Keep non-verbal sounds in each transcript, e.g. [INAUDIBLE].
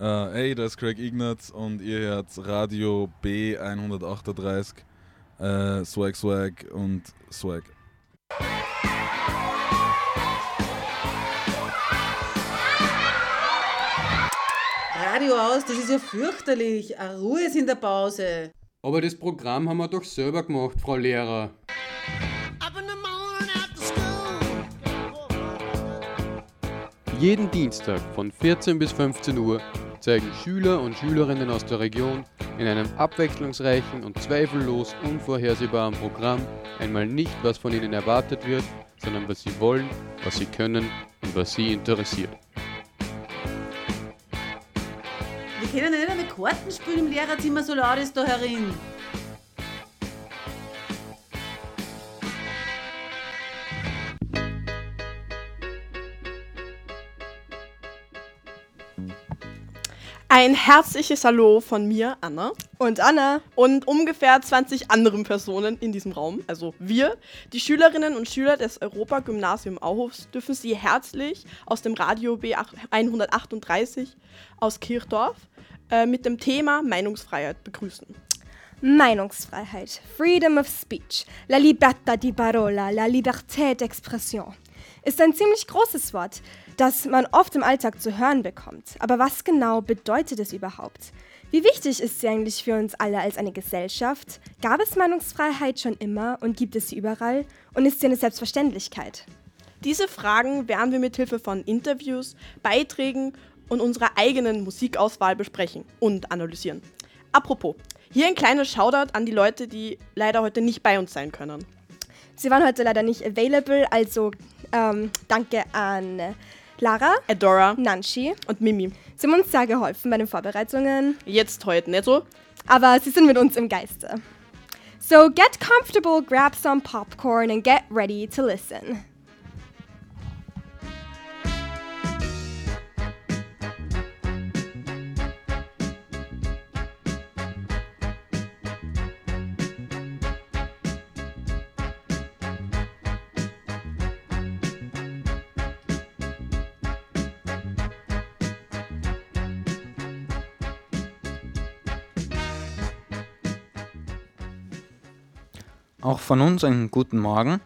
Uh, hey, das ist Craig Ignatz und ihr hört Radio B138, uh, Swag Swag und Swag. Radio aus, das ist ja fürchterlich. Ruhe ist in der Pause. Aber das Programm haben wir doch selber gemacht, Frau Lehrer. Jeden Dienstag von 14 bis 15 Uhr zeigen Schüler und Schülerinnen aus der Region in einem abwechslungsreichen und zweifellos unvorhersehbaren Programm einmal nicht, was von ihnen erwartet wird, sondern was sie wollen, was sie können und was sie interessiert. Wir können ja nicht einmal Karten spielen im Lehrerzimmer, so laut ist da herin. Ein herzliches Hallo von mir, Anna. Und Anna. Und ungefähr 20 anderen Personen in diesem Raum. Also wir, die Schülerinnen und Schüler des Europa-Gymnasium Auhofs, dürfen Sie herzlich aus dem Radio B138 aus Kirchdorf äh, mit dem Thema Meinungsfreiheit begrüßen. Meinungsfreiheit, Freedom of Speech, la libertà di parola, la liberté d'expression ist ein ziemlich großes Wort, das man oft im Alltag zu hören bekommt. Aber was genau bedeutet es überhaupt? Wie wichtig ist sie eigentlich für uns alle als eine Gesellschaft? Gab es Meinungsfreiheit schon immer und gibt es sie überall? Und ist sie eine Selbstverständlichkeit? Diese Fragen werden wir mit Hilfe von Interviews, Beiträgen und unserer eigenen Musikauswahl besprechen und analysieren. Apropos, hier ein kleines Shoutout an die Leute, die leider heute nicht bei uns sein können. Sie waren heute leider nicht available, also ähm, danke an Lara, Adora, Nanshi und Mimi. Sie haben uns sehr geholfen bei den Vorbereitungen. Jetzt heute nicht so. Aber sie sind mit uns im Geiste. So get comfortable, grab some popcorn and get ready to listen. Auch von uns einen guten Morgen.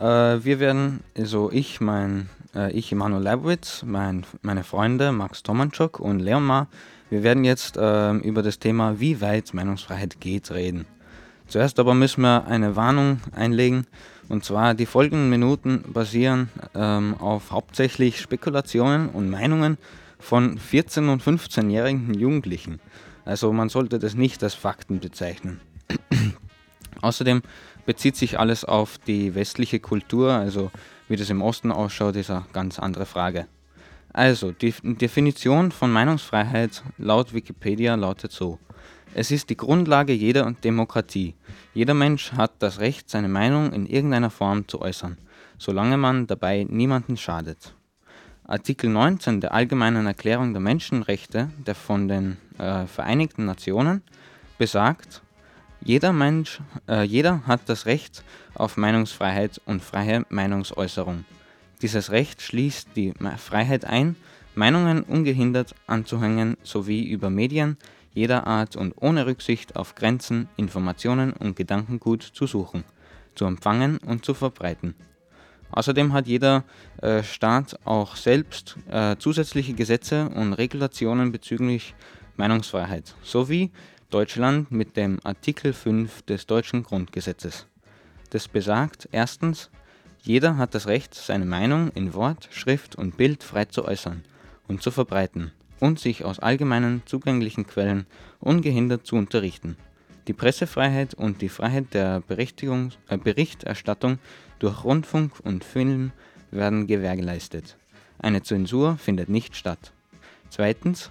Äh, wir werden, also ich, mein, äh, ich Emanuel Leibowitz, mein, meine Freunde Max Tomanczuk und Leon Ma, wir werden jetzt äh, über das Thema, wie weit Meinungsfreiheit geht, reden. Zuerst aber müssen wir eine Warnung einlegen, und zwar die folgenden Minuten basieren ähm, auf hauptsächlich Spekulationen und Meinungen von 14- und 15-jährigen Jugendlichen. Also man sollte das nicht als Fakten bezeichnen. [CLEARS THROAT] Außerdem bezieht sich alles auf die westliche Kultur, also wie das im Osten ausschaut, ist eine ganz andere Frage. Also, die Definition von Meinungsfreiheit laut Wikipedia lautet so. Es ist die Grundlage jeder Demokratie. Jeder Mensch hat das Recht, seine Meinung in irgendeiner Form zu äußern, solange man dabei niemanden schadet. Artikel 19 der Allgemeinen Erklärung der Menschenrechte der von den äh, Vereinigten Nationen besagt, jeder Mensch, äh, jeder hat das Recht auf Meinungsfreiheit und freie Meinungsäußerung. Dieses Recht schließt die Freiheit ein, Meinungen ungehindert anzuhängen sowie über Medien jeder Art und ohne Rücksicht auf Grenzen, Informationen und Gedankengut zu suchen, zu empfangen und zu verbreiten. Außerdem hat jeder äh, Staat auch selbst äh, zusätzliche Gesetze und Regulationen bezüglich Meinungsfreiheit sowie Deutschland mit dem Artikel 5 des deutschen Grundgesetzes. Das besagt erstens, jeder hat das Recht, seine Meinung in Wort, Schrift und Bild frei zu äußern und zu verbreiten und sich aus allgemeinen zugänglichen Quellen ungehindert zu unterrichten. Die Pressefreiheit und die Freiheit der äh, Berichterstattung durch Rundfunk und Film werden gewährleistet. Eine Zensur findet nicht statt. Zweitens,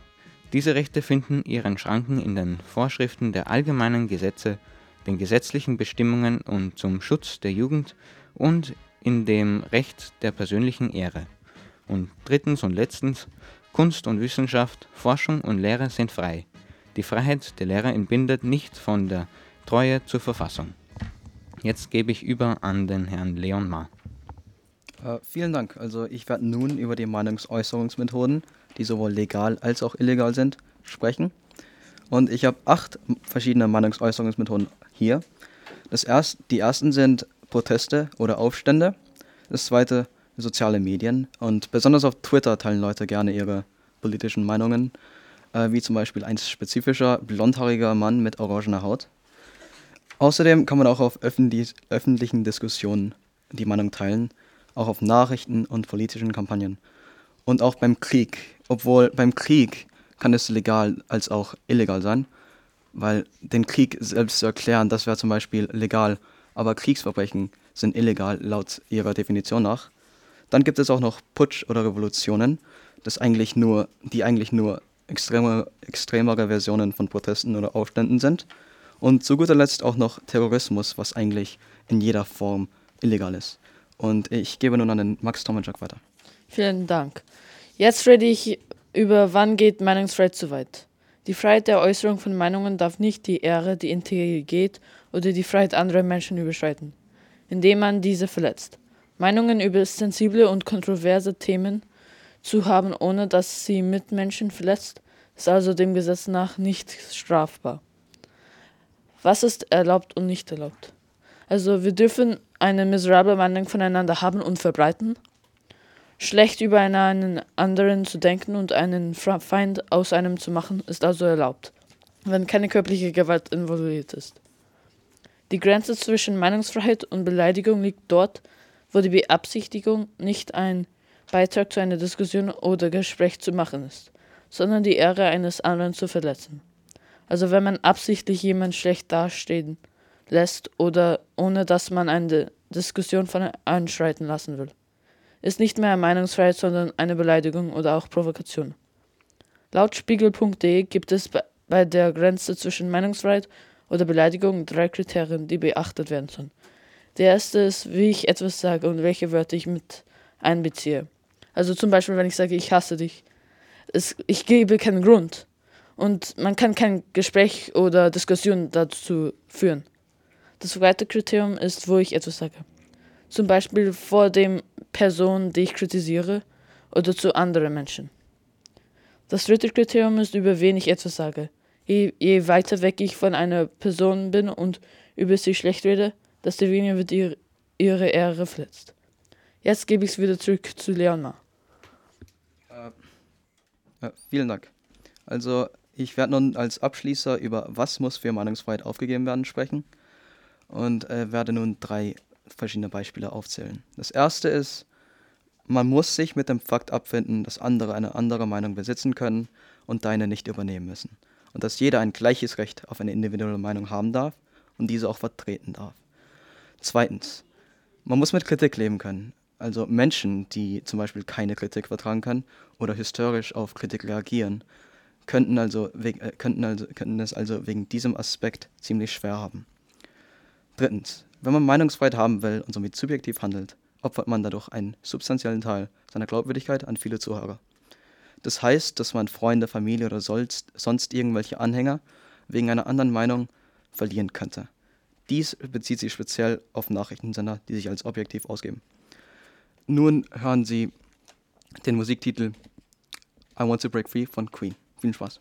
diese Rechte finden ihren Schranken in den Vorschriften der allgemeinen Gesetze, den gesetzlichen Bestimmungen und zum Schutz der Jugend und in dem Recht der persönlichen Ehre. Und drittens und letztens, Kunst und Wissenschaft, Forschung und Lehre sind frei. Die Freiheit der Lehrer entbindet nicht von der Treue zur Verfassung. Jetzt gebe ich über an den Herrn Leon Ma. Äh, vielen Dank. Also ich werde nun über die Meinungsäußerungsmethoden die sowohl legal als auch illegal sind, sprechen. Und ich habe acht verschiedene Meinungsäußerungsmethoden hier. Das erst, die ersten sind Proteste oder Aufstände. Das zweite soziale Medien. Und besonders auf Twitter teilen Leute gerne ihre politischen Meinungen, äh, wie zum Beispiel ein spezifischer blondhaariger Mann mit orangener Haut. Außerdem kann man auch auf öffentlich, öffentlichen Diskussionen die Meinung teilen, auch auf Nachrichten und politischen Kampagnen. Und auch beim Krieg, obwohl beim Krieg kann es legal als auch illegal sein, weil den Krieg selbst zu erklären, das wäre zum Beispiel legal, aber Kriegsverbrechen sind illegal laut ihrer Definition nach. Dann gibt es auch noch Putsch oder Revolutionen, das eigentlich nur, die eigentlich nur extreme, extremere Versionen von Protesten oder Aufständen sind. Und zu guter Letzt auch noch Terrorismus, was eigentlich in jeder Form illegal ist. Und ich gebe nun an den Max Tomanczak weiter. Vielen Dank. Jetzt rede ich über, wann geht Meinungsfreiheit zu weit. Die Freiheit der Äußerung von Meinungen darf nicht die Ehre, die Integrität oder die Freiheit anderer Menschen überschreiten, indem man diese verletzt. Meinungen über sensible und kontroverse Themen zu haben, ohne dass sie Mitmenschen verletzt, ist also dem Gesetz nach nicht strafbar. Was ist erlaubt und nicht erlaubt? Also wir dürfen eine miserable Meinung voneinander haben und verbreiten, Schlecht über einen anderen zu denken und einen Feind aus einem zu machen, ist also erlaubt, wenn keine körperliche Gewalt involviert ist. Die Grenze zwischen Meinungsfreiheit und Beleidigung liegt dort, wo die Beabsichtigung nicht ein Beitrag zu einer Diskussion oder Gespräch zu machen ist, sondern die Ehre eines anderen zu verletzen. Also wenn man absichtlich jemand schlecht dastehen lässt oder ohne dass man eine Diskussion von anschreiten lassen will ist nicht mehr Meinungsfreiheit, sondern eine Beleidigung oder auch Provokation. Laut Spiegel.de gibt es bei der Grenze zwischen Meinungsfreiheit oder Beleidigung drei Kriterien, die beachtet werden sollen. Der erste ist, wie ich etwas sage und welche Wörter ich mit einbeziehe. Also zum Beispiel, wenn ich sage, ich hasse dich. Es, ich gebe keinen Grund. Und man kann kein Gespräch oder Diskussion dazu führen. Das zweite Kriterium ist, wo ich etwas sage. Zum Beispiel vor dem Person, die ich kritisiere, oder zu anderen Menschen. Das dritte Kriterium ist, über wen ich etwas sage. Je, je weiter weg ich von einer Person bin und über sie schlecht rede, desto weniger wird ihr, ihre Ehre verletzt. Jetzt gebe ich es wieder zurück zu Leonmar. Äh, äh, vielen Dank. Also ich werde nun als Abschließer über was muss für Meinungsfreiheit aufgegeben werden sprechen und äh, werde nun drei verschiedene Beispiele aufzählen. Das erste ist, man muss sich mit dem Fakt abfinden, dass andere eine andere Meinung besitzen können und deine nicht übernehmen müssen. Und dass jeder ein gleiches Recht auf eine individuelle Meinung haben darf und diese auch vertreten darf. Zweitens, man muss mit Kritik leben können. Also Menschen, die zum Beispiel keine Kritik vertragen können oder historisch auf Kritik reagieren, könnten, also, äh, könnten, also, könnten es also wegen diesem Aspekt ziemlich schwer haben. Drittens, wenn man Meinungsfreiheit haben will und somit subjektiv handelt, opfert man dadurch einen substanziellen Teil seiner Glaubwürdigkeit an viele Zuhörer. Das heißt, dass man Freunde, Familie oder sonst irgendwelche Anhänger wegen einer anderen Meinung verlieren könnte. Dies bezieht sich speziell auf Nachrichtensender, die sich als objektiv ausgeben. Nun hören Sie den Musiktitel I Want to Break Free von Queen. Viel Spaß.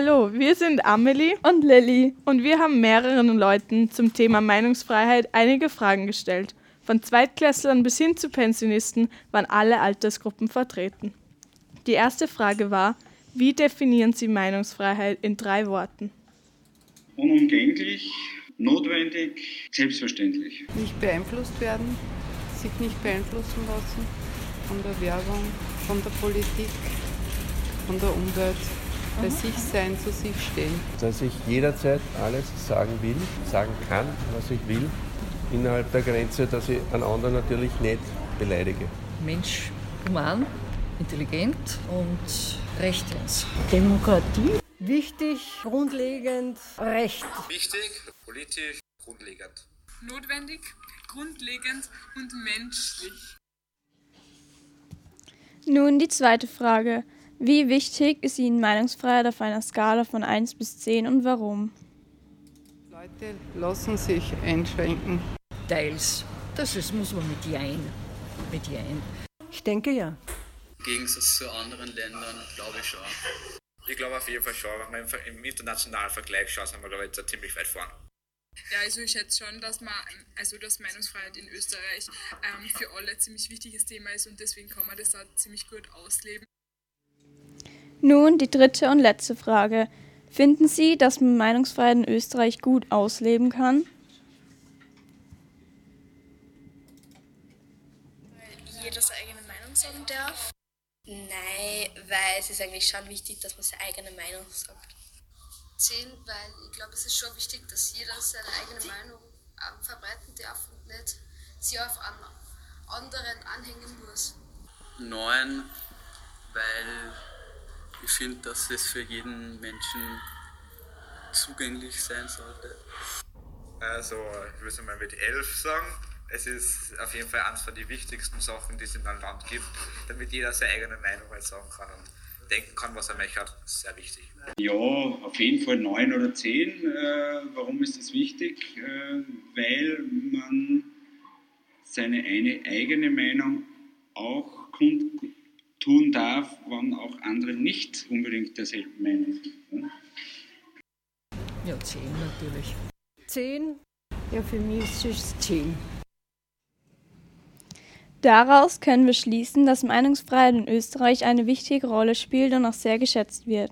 Hallo, wir sind Amelie und Lilly und wir haben mehreren Leuten zum Thema Meinungsfreiheit einige Fragen gestellt. Von Zweitklässlern bis hin zu Pensionisten waren alle Altersgruppen vertreten. Die erste Frage war, wie definieren Sie Meinungsfreiheit in drei Worten? Unumgänglich, notwendig, selbstverständlich. nicht beeinflusst werden, sich nicht beeinflussen lassen von der Werbung, von der Politik, von der Umwelt, bei sich sein, zu sich stehen. dass ich jederzeit alles sagen will, sagen kann, was ich will, innerhalb der Grenze, dass ich einen anderen natürlich nicht beleidige. Mensch, human, intelligent und rechtens. Demokratie. Wichtig, grundlegend, Recht. Wichtig, politisch, grundlegend. Notwendig, grundlegend und menschlich. Nun die zweite Frage. Wie wichtig ist Ihnen Meinungsfreiheit auf einer Skala von 1 bis 10 und warum? Leute lassen sich einschränken. Teils. Das ist, muss man mit Jein. Mit Jein. Ich denke ja. Im Gegensatz zu anderen Ländern glaube ich schon. Ich glaube auf jeden Fall schon. Wenn man im internationalen Vergleich schaut, sind wir glaube ich jetzt ziemlich weit vorn. Ja, also ich schätze schon, dass man, also dass Meinungsfreiheit in Österreich ähm, für alle ein ziemlich wichtiges Thema ist und deswegen kann man das da ziemlich gut ausleben. Nun die dritte und letzte Frage. Finden Sie, dass man Meinungsfreiheit in Österreich gut ausleben kann? jeder seine eigene Meinung sagen darf? Nein, weil es ist eigentlich schon wichtig, dass man seine eigene Meinung sagt. 10, weil ich glaube, es ist schon wichtig, dass jeder seine eigene Meinung ähm, verbreiten darf und nicht sie auf anderen anhängen muss. Neun, weil ich finde, dass es für jeden Menschen zugänglich sein sollte. Also, ich würde mal mit elf sagen. Es ist auf jeden Fall eines von den wichtigsten Sachen, die es in einem Land gibt, damit jeder seine eigene Meinung halt sagen kann und denken kann, was er möchte. Das ist sehr wichtig. Ja, auf jeden Fall neun oder zehn. Äh, warum ist das wichtig? Äh, weil man seine eine eigene Meinung auch kundtun darf, wenn auch andere nicht unbedingt derselben Meinung sind. Ne? Ja, zehn natürlich. Zehn? Ja, für mich ist es zehn. Daraus können wir schließen, dass Meinungsfreiheit in Österreich eine wichtige Rolle spielt und auch sehr geschätzt wird.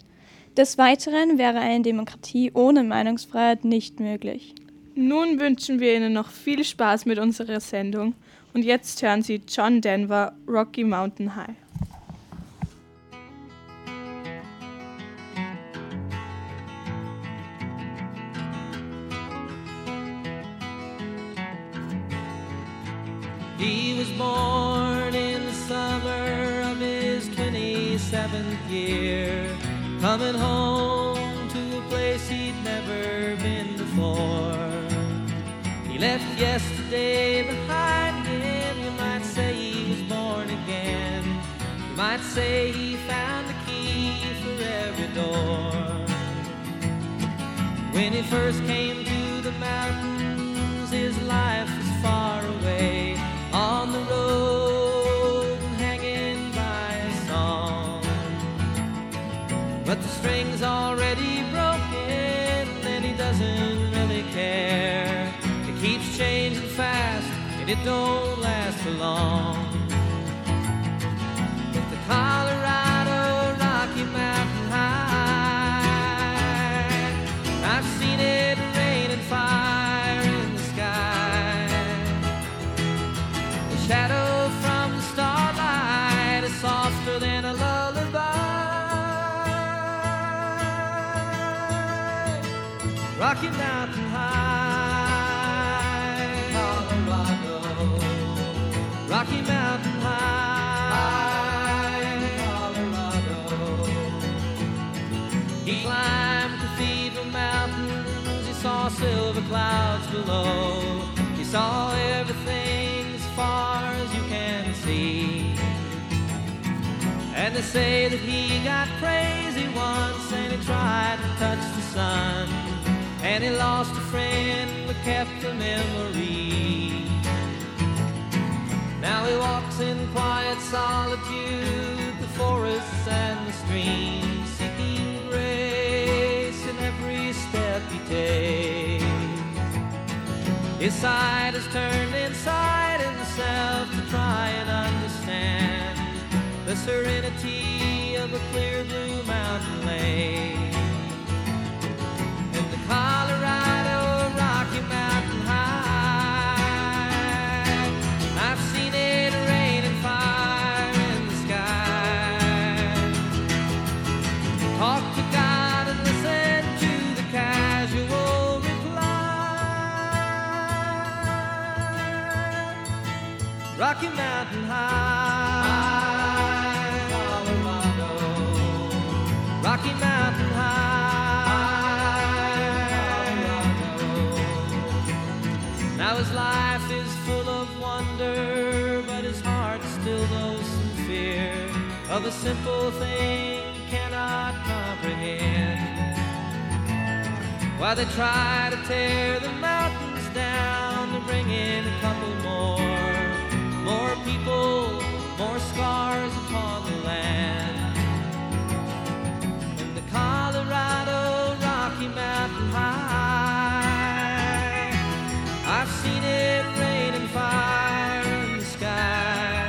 Des Weiteren wäre eine Demokratie ohne Meinungsfreiheit nicht möglich. Nun wünschen wir Ihnen noch viel Spaß mit unserer Sendung und jetzt hören Sie John Denver, Rocky Mountain High. Year, coming home to a place he'd never been before. He left yesterday behind him, you might say he was born again. You might say he found the key for every door. When he first came string's already broken, and he doesn't really care. It keeps changing fast, and it don't last for long. Rocky Mountain High, Colorado. Rocky Mountain High, Colorado. He climbed Cathedral Mountains, he saw silver clouds below. He saw everything as far as you can see. And they say that he got crazy once and he tried to touch the sun. And he lost a friend but kept a memory. Now he walks in quiet solitude, the forests and the streams, seeking grace in every step he takes. His side is turned inside himself to try and understand the serenity of a clear blue mountain lake. Rocky Mountain High, Colorado. Rocky Mountain High, Colorado. Now his life is full of wonder, but his heart still knows some fear of a simple thing cannot comprehend. Why they try to tear the mountains down to bring in a couple more people, more scars upon the land. In the Colorado Rocky Mountain High, I've seen it rain and fire in the sky.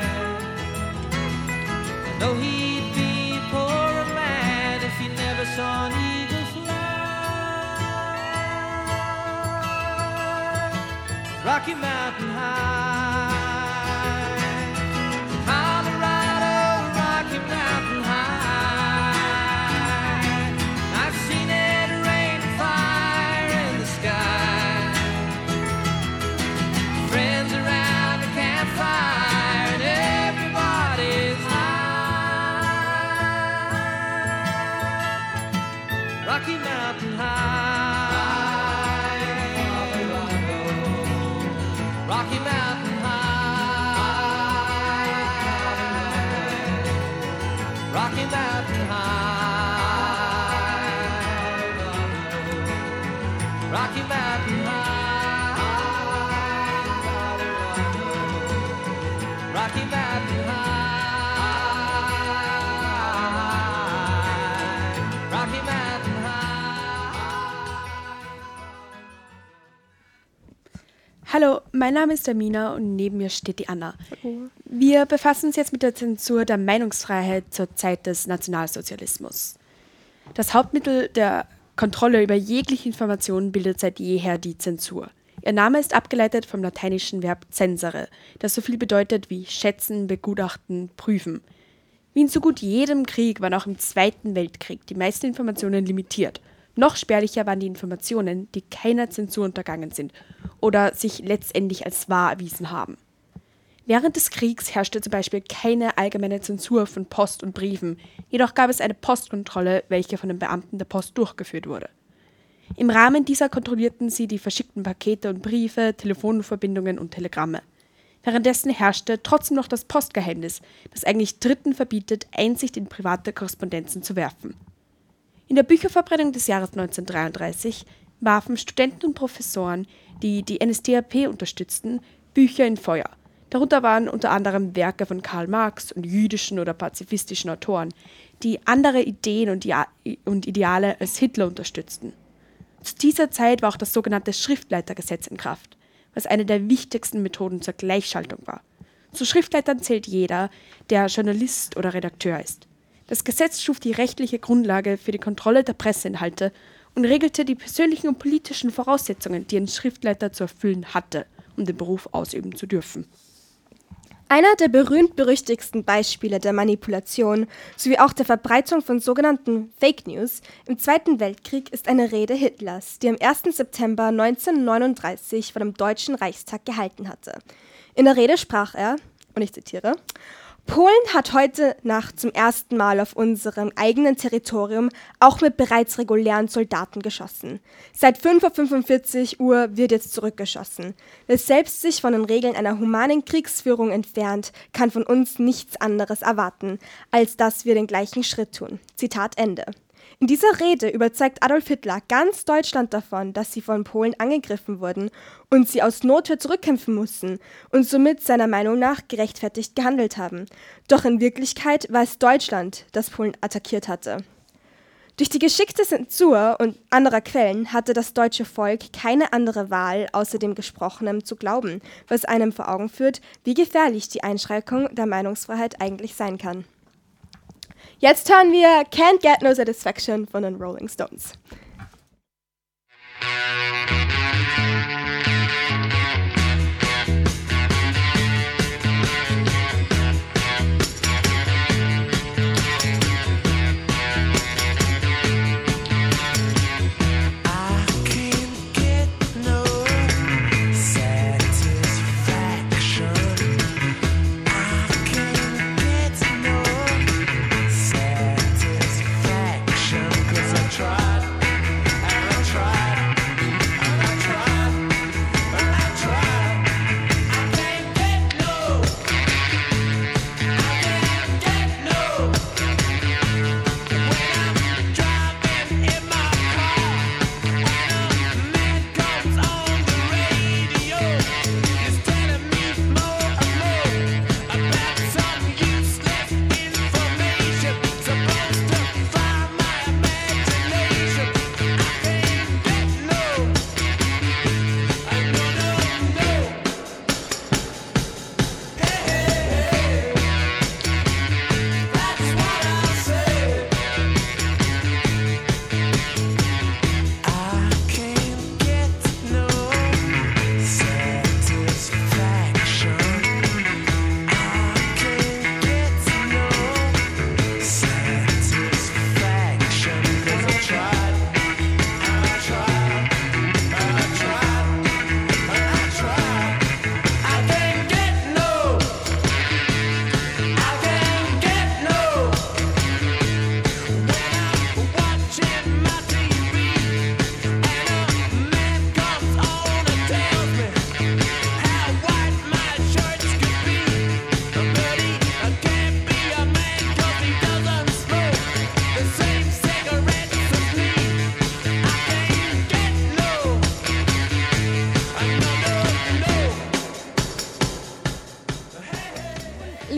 I know he'd be poorer man if he never saw an eagle fly. Rocky Mountain High, Hallo, mein Name ist Amina und neben mir steht die Anna. Wir befassen uns jetzt mit der Zensur der Meinungsfreiheit zur Zeit des Nationalsozialismus. Das Hauptmittel der Kontrolle über jegliche Informationen bildet seit jeher die Zensur. Ihr Name ist abgeleitet vom lateinischen Verb censere, das so viel bedeutet wie schätzen, begutachten, prüfen. Wie in so gut jedem Krieg waren auch im Zweiten Weltkrieg die meisten Informationen limitiert. Noch spärlicher waren die Informationen, die keiner Zensur untergangen sind oder sich letztendlich als wahr erwiesen haben. Während des Kriegs herrschte zum Beispiel keine allgemeine Zensur von Post und Briefen, jedoch gab es eine Postkontrolle, welche von den Beamten der Post durchgeführt wurde. Im Rahmen dieser kontrollierten sie die verschickten Pakete und Briefe, Telefonverbindungen und Telegramme. Währenddessen herrschte trotzdem noch das Postgeheimnis, das eigentlich Dritten verbietet, Einsicht in private Korrespondenzen zu werfen. In der Bücherverbrennung des Jahres 1933 warfen Studenten und Professoren, die die NSDAP unterstützten, Bücher in Feuer. Darunter waren unter anderem Werke von Karl Marx und jüdischen oder pazifistischen Autoren, die andere Ideen und, Idea und Ideale als Hitler unterstützten. Zu dieser Zeit war auch das sogenannte Schriftleitergesetz in Kraft, was eine der wichtigsten Methoden zur Gleichschaltung war. Zu Schriftleitern zählt jeder, der Journalist oder Redakteur ist. Das Gesetz schuf die rechtliche Grundlage für die Kontrolle der Presseinhalte und regelte die persönlichen und politischen Voraussetzungen, die ein Schriftleiter zu erfüllen hatte, um den Beruf ausüben zu dürfen. Einer der berühmt-berüchtigsten Beispiele der Manipulation sowie auch der Verbreitung von sogenannten Fake News im Zweiten Weltkrieg ist eine Rede Hitlers, die am 1. September 1939 vor dem Deutschen Reichstag gehalten hatte. In der Rede sprach er, und ich zitiere, Polen hat heute Nacht zum ersten Mal auf unserem eigenen Territorium auch mit bereits regulären Soldaten geschossen. Seit 5.45 Uhr wird jetzt zurückgeschossen. Wer selbst sich von den Regeln einer humanen Kriegsführung entfernt, kann von uns nichts anderes erwarten, als dass wir den gleichen Schritt tun. Zitat Ende. In dieser Rede überzeugt Adolf Hitler ganz Deutschland davon, dass sie von Polen angegriffen wurden und sie aus Notwehr zurückkämpfen mussten und somit seiner Meinung nach gerechtfertigt gehandelt haben. Doch in Wirklichkeit war es Deutschland, das Polen attackiert hatte. Durch die geschickte Zensur und anderer Quellen hatte das deutsche Volk keine andere Wahl, außer dem Gesprochenen zu glauben, was einem vor Augen führt, wie gefährlich die Einschränkung der Meinungsfreiheit eigentlich sein kann. Jetzt hören wir Can't Get No Satisfaction von den Rolling Stones.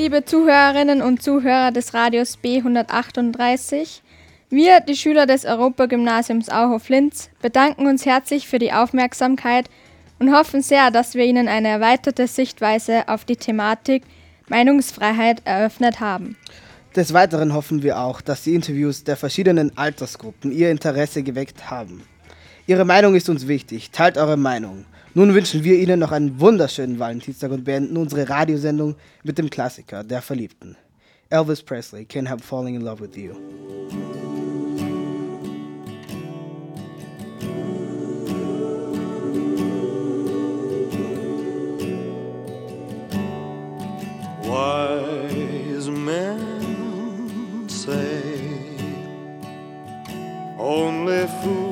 Liebe Zuhörerinnen und Zuhörer des Radios B138, wir, die Schüler des Europagymnasiums Auhof-Linz, bedanken uns herzlich für die Aufmerksamkeit und hoffen sehr, dass wir Ihnen eine erweiterte Sichtweise auf die Thematik Meinungsfreiheit eröffnet haben. Des Weiteren hoffen wir auch, dass die Interviews der verschiedenen Altersgruppen Ihr Interesse geweckt haben. Ihre Meinung ist uns wichtig, teilt eure Meinung. Nun wünschen wir Ihnen noch einen wunderschönen Valentinstag und beenden unsere Radiosendung mit dem Klassiker der Verliebten. Elvis Presley, Can't Help Falling in Love with You. Wise men say only fools.